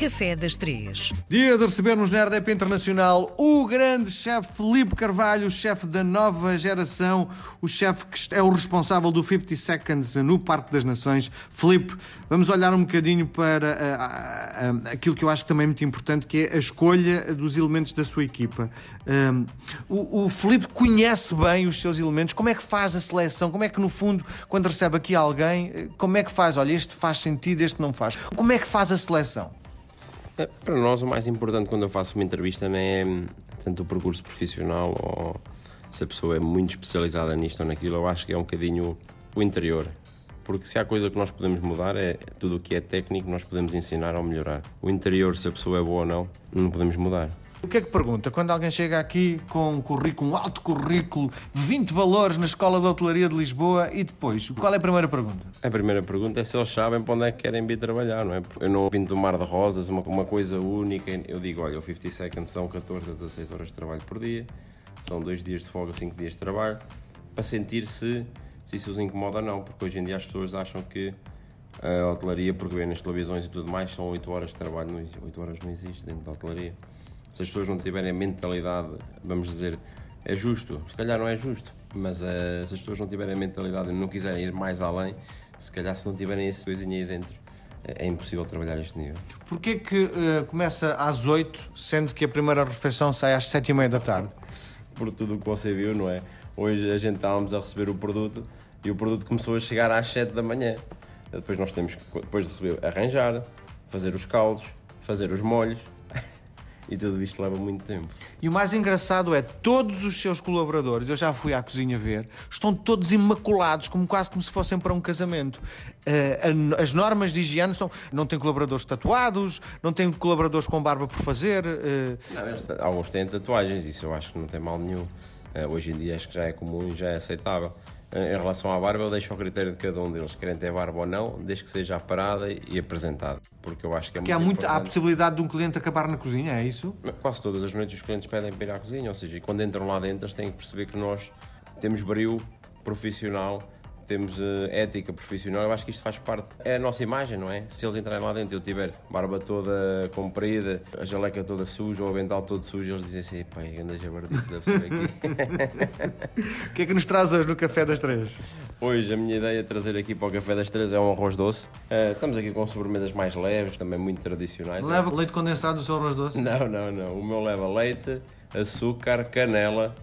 Café das Três. Dia de recebermos na RDP Internacional o grande chefe Felipe Carvalho, o chefe da nova geração, o chefe que é o responsável do 50 Seconds no Parque das Nações. Felipe, vamos olhar um bocadinho para uh, uh, uh, aquilo que eu acho também muito importante, que é a escolha dos elementos da sua equipa. Um, o, o Felipe conhece bem os seus elementos, como é que faz a seleção, como é que no fundo, quando recebe aqui alguém, como é que faz? Olha, este faz sentido, este não faz. Como é que faz a seleção? É, para nós, o mais importante quando eu faço uma entrevista não é tanto o percurso profissional ou se a pessoa é muito especializada nisto ou naquilo. Eu acho que é um bocadinho o interior. Porque se há coisa que nós podemos mudar é tudo o que é técnico, nós podemos ensinar ou melhorar. O interior, se a pessoa é boa ou não, não podemos mudar. O que é que pergunta quando alguém chega aqui com um currículo, um alto currículo, 20 valores na Escola de Hotelaria de Lisboa e depois, qual é a primeira pergunta? A primeira pergunta é se eles sabem para onde é que querem vir trabalhar, não é? Eu não pinto do mar de rosas, uma, uma coisa única. Eu digo, olha, o 50 Seconds são 14 a 16 horas de trabalho por dia, são dois dias de folga, 5 dias de trabalho, para sentir se, se isso os incomoda ou não, porque hoje em dia as pessoas acham que a hotelaria, porque vê nas televisões e tudo mais, são 8 horas de trabalho, não, 8 horas não existe dentro da hotelaria se as pessoas não tiverem a mentalidade, vamos dizer, é justo, se calhar não é justo, mas uh, se as pessoas não tiverem a mentalidade e não quiserem ir mais além, se calhar se não tiverem esse coisinha aí dentro, é impossível trabalhar este nível. Porquê que uh, começa às 8, sendo que a primeira refeição sai às 7 e meia da tarde? Por tudo o que você viu, não é? Hoje a gente estávamos a receber o produto e o produto começou a chegar às 7 da manhã. Depois nós temos que, depois de receber, arranjar, fazer os caldos, fazer os molhos, e tudo isto leva muito tempo. E o mais engraçado é todos os seus colaboradores, eu já fui à cozinha ver, estão todos imaculados, como quase como se fossem para um casamento. Uh, as normas de higiene estão, não tem colaboradores tatuados, não tem colaboradores com barba por fazer. Uh... Não, alguns têm tatuagens, isso eu acho que não tem mal nenhum. Uh, hoje em dia acho que já é comum e já é aceitável. Em relação à barba, eu deixo ao critério de cada um deles, querem ter barba ou não, desde que seja aparada e apresentada. Porque eu acho que é Porque muito há, muito, há a possibilidade de um cliente acabar na cozinha, é isso? Quase todas as noites os clientes pedem para ir à cozinha, ou seja, quando entram lá dentro, eles têm que perceber que nós temos brilho profissional temos uh, ética profissional, eu acho que isto faz parte, é a nossa imagem, não é? Se eles entrarem lá dentro e eu tiver barba toda comprida, a jaleca toda suja, o avental todo sujo, eles dizem assim, pai, anda jabardice, deve ser aqui. O que é que nos traz hoje no Café das Três? Hoje a minha ideia de trazer aqui para o Café das Três é um arroz doce. Uh, estamos aqui com sobremesas mais leves, também muito tradicionais. Leva leite condensado no seu arroz doce? Não, não, não. O meu leva leite, açúcar, canela,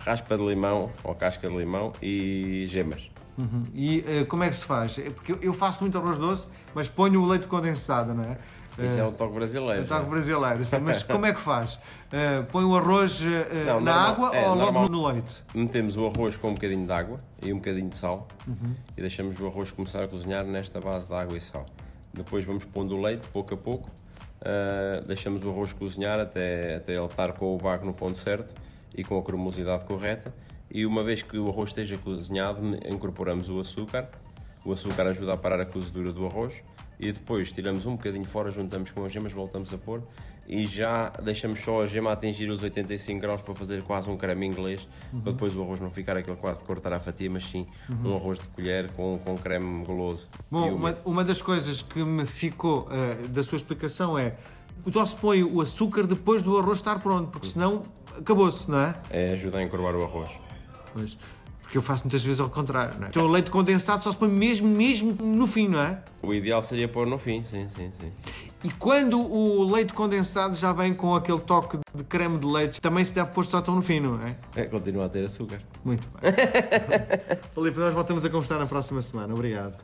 raspa de limão ou casca de limão e gemas. Uhum. E uh, como é que se faz? É porque eu faço muito arroz doce, mas ponho o leite condensado, não é? Isso uh, é um toque brasileiro. É um toque brasileiro, sim. Mas como é que faz? Uh, põe o arroz uh, não, na normal, água é, ou normal, logo no leite? Metemos o arroz com um bocadinho de água e um bocadinho de sal uhum. e deixamos o arroz começar a cozinhar nesta base de água e sal. Depois vamos pondo o leite, pouco a pouco. deixamos o arroz cozinhar até, até ele estar com o bago no ponto certo e com a cremosidade correta e uma vez que o arroz esteja cozinhado, incorporamos o açúcar. O açúcar ajuda a parar a cozedura do arroz e depois tiramos um bocadinho fora, juntamos com as gemas, voltamos a pôr e já deixamos só a gema atingir os 85 graus para fazer quase um creme inglês, uhum. para depois o arroz não ficar aquele quase de cortar a fatia, mas sim uhum. um arroz de colher com, com creme goloso. Bom, uma, uma das coisas que me ficou uh, da sua explicação é o se põe o açúcar depois do arroz estar pronto, porque senão acabou-se, não é? É, ajuda a encorvar o arroz. Pois. Porque eu faço muitas vezes ao contrário, não é? Então o leite condensado só se põe mesmo, mesmo no fim, não é? O ideal seria pôr no fim, sim, sim, sim. E quando o leite condensado já vem com aquele toque de creme de leite, também se deve pôr só tão no fim, não é? É, continua a ter açúcar. Muito bem. Felipe, nós voltamos a conversar na próxima semana. Obrigado.